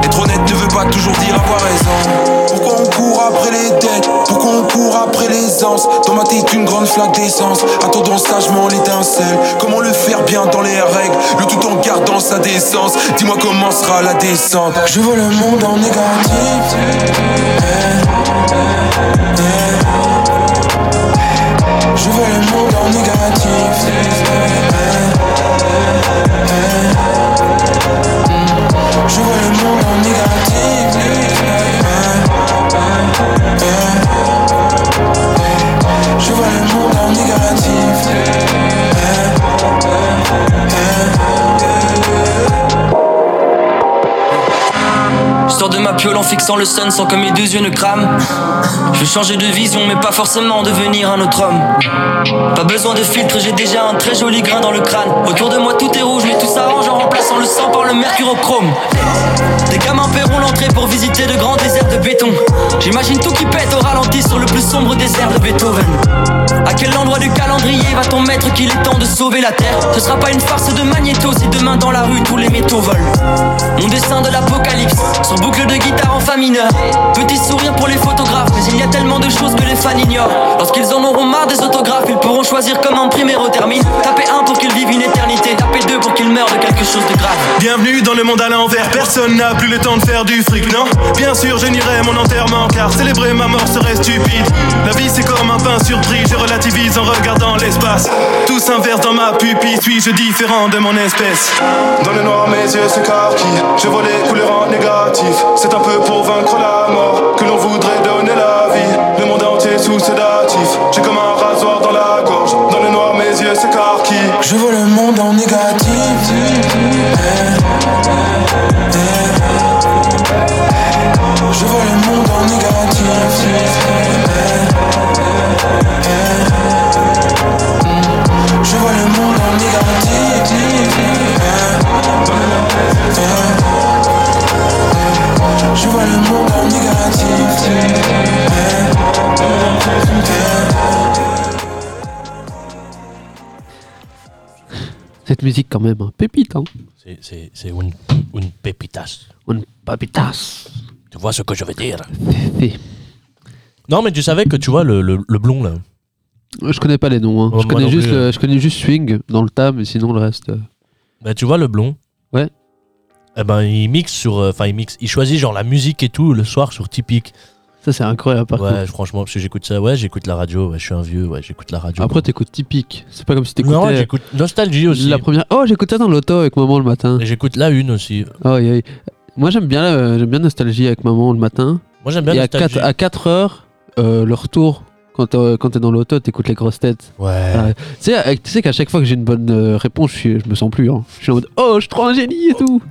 Être honnête ne veut pas toujours dire avoir raison. Pourquoi on court après les dettes Pourquoi on court après les anses Dans ma tête, une grande flaque d'essence. Attendons sagement l'étincelle. Comment le faire bien dans les règles Le tout en gardant sa décence. Dis-moi comment sera la descente. Je vois le monde en négatif. Eh, eh, fixant le sun sans que mes deux yeux ne crament. Je veux changer de vision, mais pas forcément devenir un autre homme. Pas besoin de filtre, j'ai déjà un très joli grain dans le crâne. Autour de moi tout est rouge, mais tout s'arrange en remplaçant le sang par le mercurochrome. Des gamins paieront l'entrée pour visiter de grands déserts de béton. J'imagine tout qui pète au ralenti sur le plus sombre désert de Beethoven. À quel endroit du calendrier va-t-on mettre qu'il est temps de sauver la terre? Ce sera pas une farce de magnéto si demain dans la rue tous les métaux volent. Mon dessin de l'apocalypse, sur boucle de guitare en fa mineur. Petit sourire pour les photographes, mais il y a tellement de choses que les fans ignorent. Lorsqu'ils en auront marre des autographes, ils pourront choisir comme imprimer au termine. Taper un pour qu'ils vivent une éternité, taper deux pour qu'ils meurent de quelque chose de grave. Bienvenue dans le monde à l'envers, personne n'a plus le temps de faire du fric, non? Bien sûr, je nierai mon enterrement, car célébrer ma mort serait stupide. La vie c'est comme un pain surpris, je relativise en regardant l'espace. Tout s'inverse dans ma pupille, suis-je différent de mon espèce? Dans le noir, mes yeux s'écarquillent. Je vois les couleurs en négatif. C'est un peu Cette musique, quand même, hein. pépite, hein. C'est- une, une pépitas. Une papitas. Tu vois ce que je veux dire? Non, mais tu savais que tu vois le, le, le blond là. Je connais pas les noms. hein. Je, connais juste le- euh. je connais juste Swing dans le tas, mais sinon le reste. euh, Bah, tu vois le blond? Ouais. Eh ben, il mixe sur. euh, Enfin, il mixe. Il choisit genre la musique et tout le soir sur Typique. Ça, c'est incroyable, par ouais, contre. franchement, parce que j'écoute ça. Ouais, j'écoute la radio. Ouais, je suis un vieux. Ouais, j'écoute la radio. Après, t'écoutes typique. C'est pas comme si non, t'écoutais. j'écoute Nostalgie aussi. La première. Oh, j'écoutais dans l'auto avec maman le matin. Et j'écoute la une aussi. Oh. Moi, j'aime bien, euh, j'aime bien Nostalgie avec maman le matin. Moi, j'aime bien Et à Nostalgie. 4, à 4 heures, euh, le retour, quand t'es quand t'es dans l'auto, t'écoutes les grosses têtes. Ouais. Voilà. Tu sais, qu'à chaque fois que j'ai une bonne euh, réponse, je, suis- je me sens plus. hein. Je suis en mode Oh, je suis trop un génie et tout.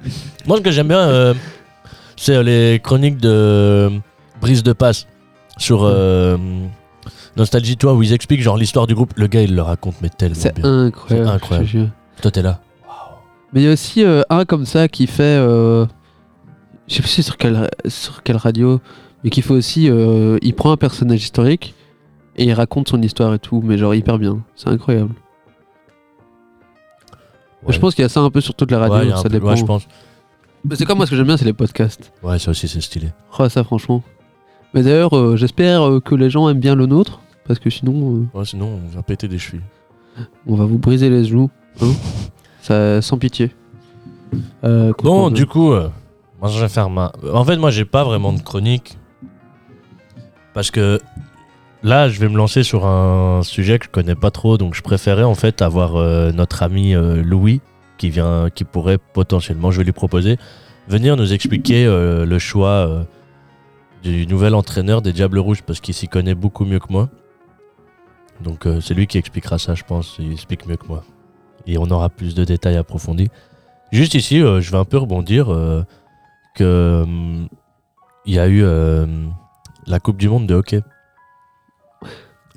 Moi, ce que j'aime bien, euh, c'est euh, les chroniques de euh, Brise de Passe sur euh, Nostalgie, toi, où ils expliquent genre l'histoire du groupe. Le gars, il le raconte, mais tellement C'est bien. incroyable. C'est incroyable. je te jure. Toi, t'es là. Mais il y a aussi euh, un comme ça qui fait. euh, je sais plus sur quelle, sur quelle radio, mais qui fait aussi. euh, il prend un personnage historique et il raconte son histoire et tout, mais genre hyper bien. C'est incroyable. Ouais. Je pense qu'il y a ça un peu sur toute la radio, Ouais, ça peu- dépend. ouais, je pense. Mais c'est comme moi, ce que j'aime bien, c'est les podcasts. Ouais, ça aussi, c'est stylé. Oh, ça, franchement. Mais d'ailleurs, euh, j'espère euh, que les gens aiment bien le nôtre, parce que sinon, Ouais, sinon, on va péter des chevilles. euh, on va vous briser les joues. hein. ça, sans pitié. Euh, Bon, du coup, euh, moi, je vais faire ma. En fait, moi, j'ai pas vraiment de chronique. Parce que là, je vais me lancer sur un sujet que je connais pas trop. Donc, je préférais en fait avoir euh, notre ami euh, Louis, qui vient, qui pourrait potentiellement, je vais lui proposer, venir nous expliquer euh, le choix euh, du nouvel entraîneur des Diables Rouges. Parce qu'il s'y connaît beaucoup mieux que moi. Donc, euh, c'est lui qui expliquera ça, je pense. Il explique mieux que moi. Et on aura plus de détails approfondis. Juste ici, euh, je vais un peu rebondir euh, que hum, il y a eu la Coupe du Monde de hockey.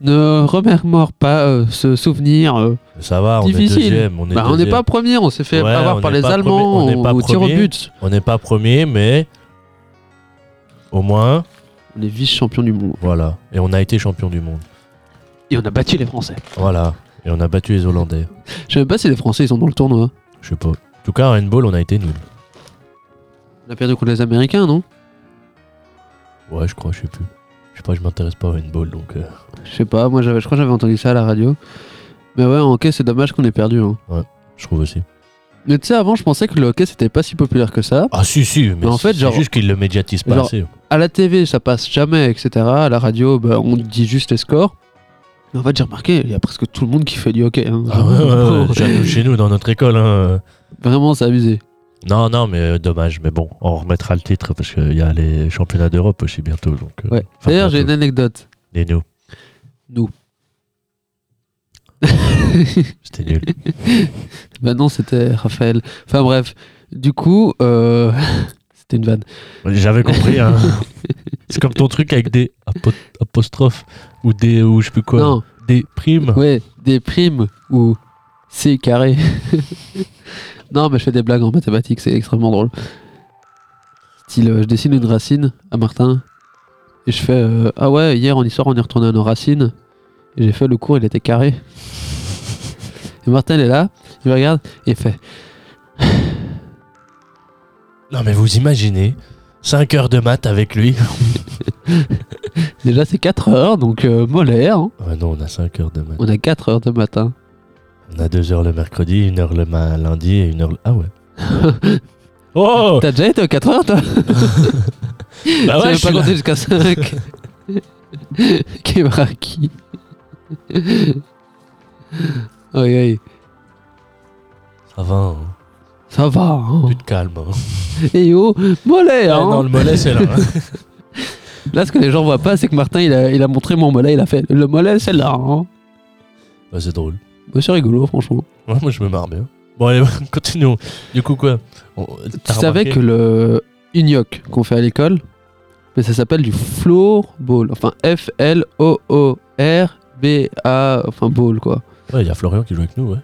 Ne remémore pas ce souvenir. Ça va, on est difficile. deuxième. On est Bah, on n'est pas premier, on s'est fait Ouais, avoir par les Allemands on au tir au but. On n'est pas premier, mais au moins, On est vice-champion du monde. voilà. Et on a été champion du monde. Et on a battu les Français. Voilà. Et on a battu les Hollandais. Je sais même pas si les Français ils sont dans le tournoi. Je sais pas. En tout cas, en handball, on a été nul. On a perdu contre les Américains, non? Ouais, je crois, je sais plus. Je sais pas, je m'intéresse pas au handball, donc. euh, Je sais pas, moi j'avais, je crois que j'avais entendu ça à la radio. Mais ouais, en hockey c'est dommage qu'on ait perdu. hein. je trouve aussi. Mais tu sais, avant je pensais que le hockey c'était pas si populaire que ça. Ah si, si, mais, Mais en fait, c'est genre- juste qu'ils le médiatisent pas genre- assez. À la TV ça passe jamais, etc. À la radio, bah, on dit juste les scores. Mais en fait, j'ai remarqué, il y a presque tout le monde qui fait du hockey. hein. Ah ouais, ouais, ouais, chez nous- dans notre école. Hein. Vraiment, c'est abusé. Non, non, mais euh, dommage. Mais bon, on remettra le titre parce qu'il y a les championnats d'Europe aussi bientôt. Donc, euh, D'ailleurs, j'ai une anecdote. Et nous Nous. [LAUGHS] C'était nul. [LAUGHS] Bah non, c'était Raphaël. Enfin bref, du coup, euh, [LAUGHS] C'était une vanne. J'avais compris. hein. C'est comme ton truc avec des apo- apostrophes ou des ou je sais plus quoi. Non, Des primes. ouais, des primes ou C carré. non, mais je fais des blagues en mathématiques, c'est extrêmement drôle. Style, euh, je dessine une racine à Martin et je fais euh, Ah ouais, hier en histoire, on est retourné à nos racines. J'ai fait le cours, il était carré. Et Martin, est là, il me regarde et il fait Non mais vous imaginez 5 heures de maths avec lui. [LAUGHS] Déjà, c'est 4 heures, donc euh, molaire. hein. Ouais, non, on a 5 heures de maths. On a 4 heures de matin. On a 2 heures le mercredi, 1 heure le ma- lundi et 1 heure le... Ah ouais. [LAUGHS] oh T'as déjà été aux 4 heures, toi [LAUGHS] Bah ouais, je suis pas là. compter jusqu'à 5. Kemaraki. [LAUGHS] Aïe aïe. Ça va, hein. Ça va, hein. plus de calme. hein. [LAUGHS] Et yo, mollet, hein. non, le mollet c'est là. hein. [LAUGHS] Là, ce que les gens voient pas, c'est que Martin, il a, il a montré mon mollet, il a fait le mollet, c'est là, hein. Bah, c'est drôle. Bah, c'est rigolo, franchement. Ouais, moi je me marre bien. Bon allez, continuons. Du coup quoi? On- Tu savais que le unioc qu'on fait à l'école, mais ça s'appelle du floorball. Enfin, F-L-O-O-R-B-A, enfin, ball, quoi. Ouais, il y a Florian qui joue avec nous, ouais.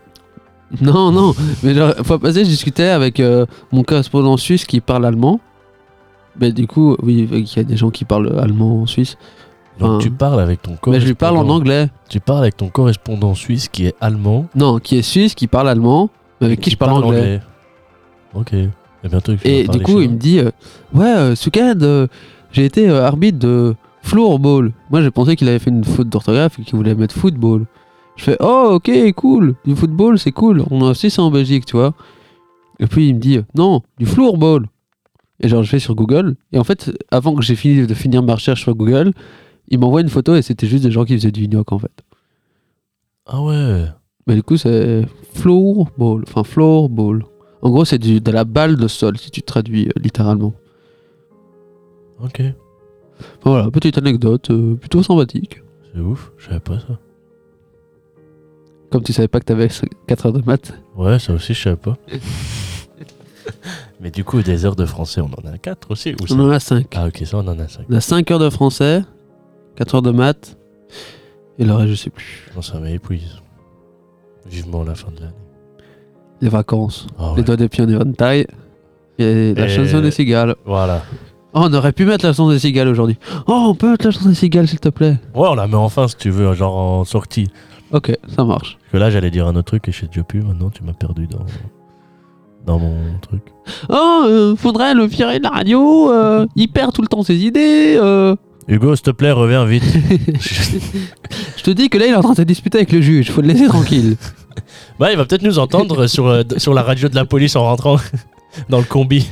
Non, non, mais genre, fois passée, je discutais avec euh, mon correspondant suisse qui parle allemand. Mais du coup, oui, il y a des gens qui parlent allemand en Suisse. Donc tu parles avec ton correspondant. Mais je lui parle en anglais. Tu parles avec ton correspondant suisse qui est allemand. Non, qui est suisse, qui parle allemand, mais avec qui, je parle anglais. Ok. Et bientôt Et du coup, il me dit euh, Ouais, euh, ce week-end, euh, j'ai été arbitre de floorball. Moi, j'ai pensé qu'il avait fait une faute d'orthographe et qu'il voulait mettre football. Je fais Oh, ok, cool. Du football, c'est cool. On a aussi ça en Belgique, tu vois. Et puis, il me dit Non, du floorball. Et genre, je vais sur Google. Et en fait, avant que j'ai fini de finir ma recherche sur Google, il m'envoie une photo et c'était juste des gens qui faisaient du gnoc, en fait. Ah ouais. Mais du coup, c'est floorball. Enfin, floorball. En gros, c'est du- de la balle de sol, si tu traduis euh, littéralement. Ok. Voilà, petite anecdote euh, plutôt sympathique. C'est ouf, je savais pas ça. Comme tu savais pas que t'avais 4 heures de maths. Ouais, ça aussi je savais pas. [LAUGHS] Mais du coup, des heures de français, on en a 4 aussi ou On en a 5. Ah ok, ça on en a 5. On a 5 heures de français, 4 heures de maths, et le reste, je sais plus. Non, ça m'épuise. Vivement la fin de l'année. Les vacances, Ah les doigts des pieds en éventail, et la Et- chanson des cigales. Voilà. Oh, on aurait pu mettre la chanson des cigales aujourd'hui. Oh, on peut mettre la chanson des cigales, s'il te plaît. Ouais, on la met enfin si tu veux, genre en sortie. Ok, ça marche. Parce que là, j'allais dire un autre truc et je sais déjà plus. Maintenant, tu m'as perdu dans, dans mon truc. Oh, euh, faudrait le virer de la radio, euh, il perd tout le temps ses idées. euh. Hugo, s'il te plaît, reviens vite. [LAUGHS] [LAUGHS] Je te dis que là, il est en train de se disputer avec le juge, faut le laisser tranquille. [LAUGHS] bah, il va peut-être nous entendre sur, euh, d- sur la radio de la police en rentrant dans le combi.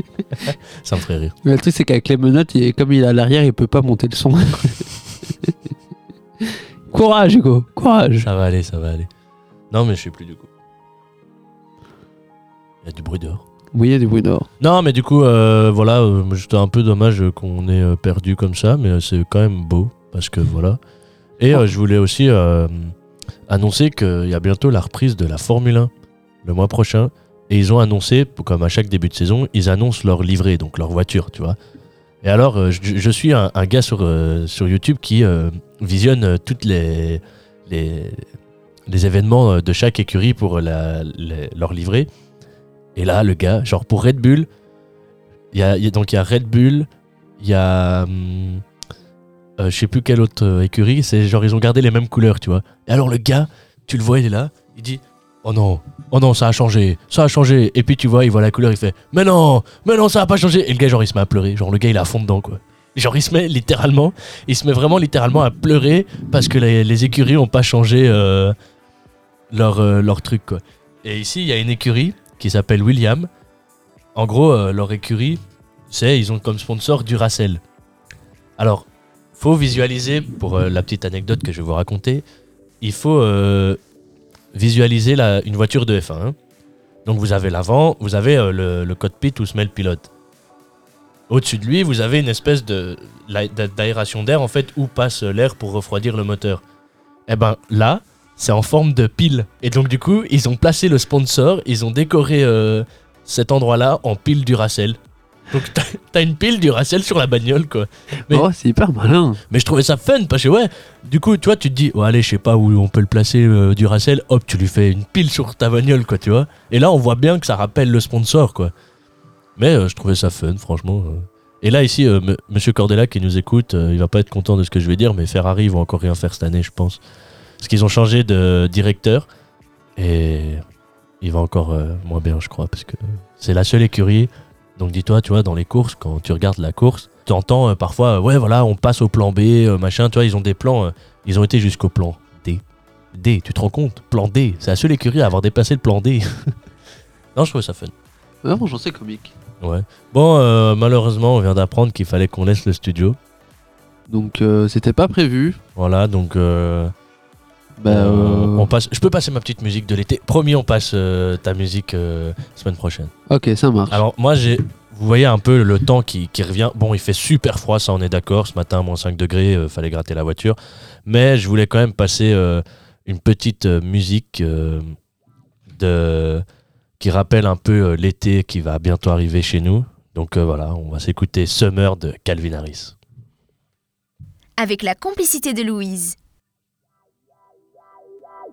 [LAUGHS] Ça me ferait rire. Mais le truc, c'est qu'avec les menottes, il comme il est à l'arrière, il peut pas monter le son. [LAUGHS] courage, Hugo, courage. Ça va aller, ça va aller. Non, mais je sais plus du coup. Il y a du bruit dehors. Oui, il y a du bruit dehors. Non, mais du coup, euh, voilà, euh, c'était un peu dommage qu'on ait euh, perdu comme ça, mais euh, c'est quand même beau, parce que voilà. Et euh, je voulais aussi annoncer qu'il y a bientôt la reprise de la Formule 1 le mois prochain. Et ils ont annoncé, comme à chaque début de saison, ils annoncent leur livret, donc leur voiture, tu vois. Et alors, euh, je, suis un, gars sur, euh, sur YouTube qui euh, visionne toutes les, les, les événements de chaque écurie pour leur livret. Et là, le gars, genre pour Red Bull, il y a, donc il y a Red Bull, il y a. hum, euh, je sais plus quelle autre écurie, c'est genre ils ont gardé les mêmes couleurs, tu vois. Et alors le gars, tu le vois, il est là, il dit Oh non, oh non, ça a changé, ça a changé. Et puis tu vois, il voit la couleur, il fait Mais non, mais non, ça a pas changé. Et le gars, genre, il se met à pleurer. Genre, le gars, il à fond dedans, quoi. Genre, il se met littéralement, il se met vraiment littéralement à pleurer parce que les, écuries ont pas changé euh, leur, euh, leur truc, quoi. Et ici, il y a une écurie qui s'appelle William. En gros, euh, leur écurie, c'est ils ont comme sponsor Duracell. Alors, faut visualiser, pour la petite anecdote que je vais vous raconter, il faut visualiser une voiture de F1. hein. Donc vous avez l'avant, vous avez euh, le, cockpit où se met le pilote. Au-dessus de lui, vous avez une espèce d'aération d'air en fait où passe l'air pour refroidir le moteur. Et ben là, c'est en forme de pile. Et donc du coup, ils ont placé le sponsor, ils ont décoré euh, cet endroit-là en pile Duracell. Donc t'as- une pile Duracell sur la bagnole, quoi. Mais- Oh, c'est hyper malin. Mais je trouvais ça fun parce que ouais, du coup, tu vois, tu te dis, ouais, allez, je sais pas où on peut le placer, euh, Duracell, hop, tu lui fais une pile sur ta bagnole, quoi, tu vois. Et là, on voit bien que ça rappelle le sponsor, quoi. Mais euh, je trouvais ça fun, franchement. euh. Et là, ici, euh, m- Monsieur Cordella qui nous écoute, il va pas être content de ce que je vais dire, mais Ferrari, ils vont encore rien faire cette année, je pense. Parce qu'ils ont changé de directeur et il va encore moins bien, je crois, parce que c'est la seule écurie. Donc dis-toi, tu vois, dans les courses, quand tu regardes la course, tu entends euh, parfois, euh, ouais, voilà, on passe au plan B, euh, machin, tu vois, ils ont des plans, ils ont été jusqu'au plan D. D, tu te rends compte? Plan D, c'est la seule écurie à avoir dépassé le plan D. [LAUGHS] non, je trouvais ça fun. Ouais, bon, j'en sais comique. Ouais. Bon, malheureusement, on vient d'apprendre qu'il fallait qu'on laisse le studio. Donc, c'était pas prévu. Voilà, donc euh, Bah, euh, euh, on passe. Je peux passer ma petite musique de l'été. Promis, on passe euh, ta musique euh, semaine prochaine. Ok, ça marche. Alors moi j'ai, vous voyez un peu le temps qui, qui revient. Bon, il fait super froid, ça on est d'accord. Ce matin, moins 5 degrés, euh, fallait gratter la voiture. Mais je voulais quand même passer euh, une petite musique euh, de qui rappelle un peu euh, l'été qui va bientôt arriver chez nous. Donc euh, voilà, on va s'écouter Summer de Calvin Harris. Avec la complicité de Louise.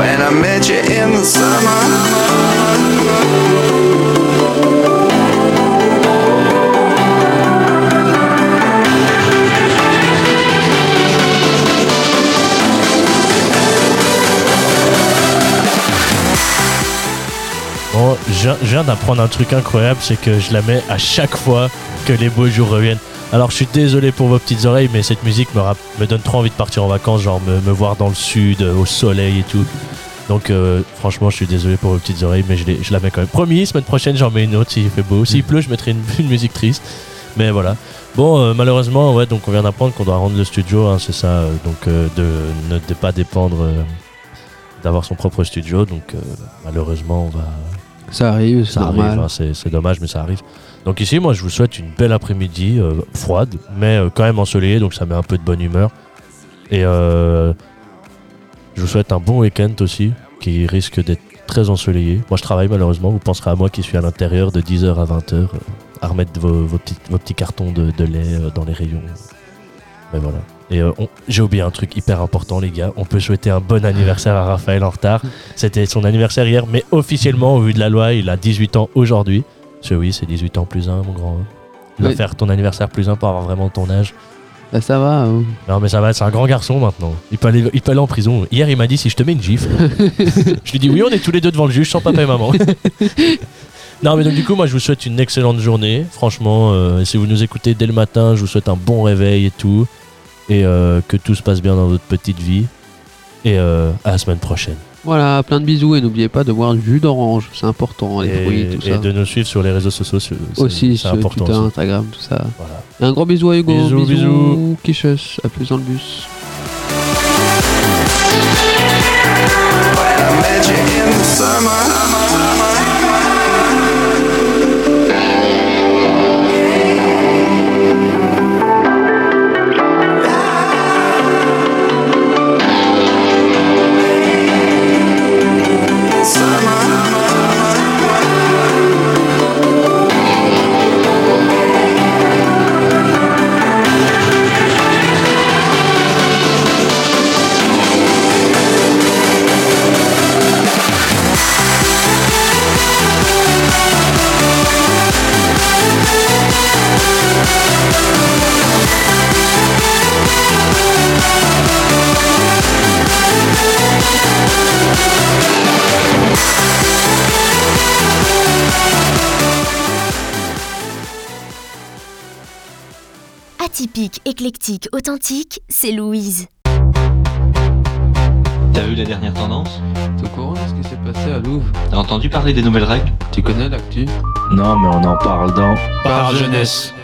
when I met you in the summer. Bon, je viens d'apprendre un truc incroyable, c'est que je la mets à chaque fois que les beaux jours reviennent. Alors je suis désolé pour vos petites oreilles, mais cette musique me, me donne trop envie de partir en vacances, genre me, me voir dans le sud, euh, au soleil et tout. Donc euh, franchement, je suis désolé pour vos petites oreilles, mais je, je la mets quand même. Promis, semaine prochaine, j'en mets une autre s'il fait beau. S'il pleut, je mettrai une, [LAUGHS] une musique triste. Mais voilà. Bon, euh, malheureusement, ouais, donc on vient d'apprendre qu'on doit rendre le studio, hein, c'est ça. euh, donc de ne de pas dépendre d'avoir son propre studio. Donc malheureusement, on va Ça arrive, c'est normal. hein, c'est c'est dommage, mais ça arrive. Donc ici, moi, je vous souhaite une belle après-midi, euh, froide, mais euh, quand même ensoleillée, donc ça met un peu de bonne humeur. Et euh, je vous souhaite un bon week-end aussi, qui risque d'être très ensoleillé. Moi, je travaille malheureusement, vous penserez à moi qui suis à l'intérieur de 10h à 20h, à remettre vos, vos petits, vos petits cartons de, de lait euh, dans les rayons. Mais voilà. Et euh, j'ai oublié un truc hyper important, les gars. On peut souhaiter un bon anniversaire à Raphaël en retard. [LAUGHS] C'était son anniversaire hier, mais officiellement, au vu de la loi, il a 18 ans aujourd'hui. Parce que oui, c'est 18 ans plus 1, mon grand. Il va Oui. faire ton anniversaire plus 1 pour avoir vraiment ton âge. Bah, ça va. hein. Non, mais ça va, c'est un grand garçon maintenant. Il peut aller, il peut aller en prison. Hier, il m'a dit si je te mets une gifle. [LAUGHS] je lui dis oui, on est tous les deux devant le juge, sans papa et maman. [LAUGHS] non, mais donc du coup, moi, je vous souhaite une excellente journée. Franchement, euh, si vous nous écoutez dès le matin, je vous souhaite un bon réveil et tout. Et euh, que tout se passe bien dans votre petite vie. Et euh, à la semaine prochaine. Voilà, plein de bisous et n'oubliez pas de boire du jus d'orange, c'est important, les et, fruits, tout et ça. de nous suivre sur les réseaux sociaux. Aussi c'est sur important Twitter. Instagram, tout ça. Voilà. Et un gros bisou à Hugo. Bisous, bisous. Quichus, à plus dans le bus. When I met you in the summer. Éclectique, authentique, c'est Louise. T'as vu la dernière tendance? T'es au courant de ce qui s'est passé à Louvre? T'as entendu parler des nouvelles règles? Tu connais l'actu? Non, mais on en parle dans. Par jeunesse.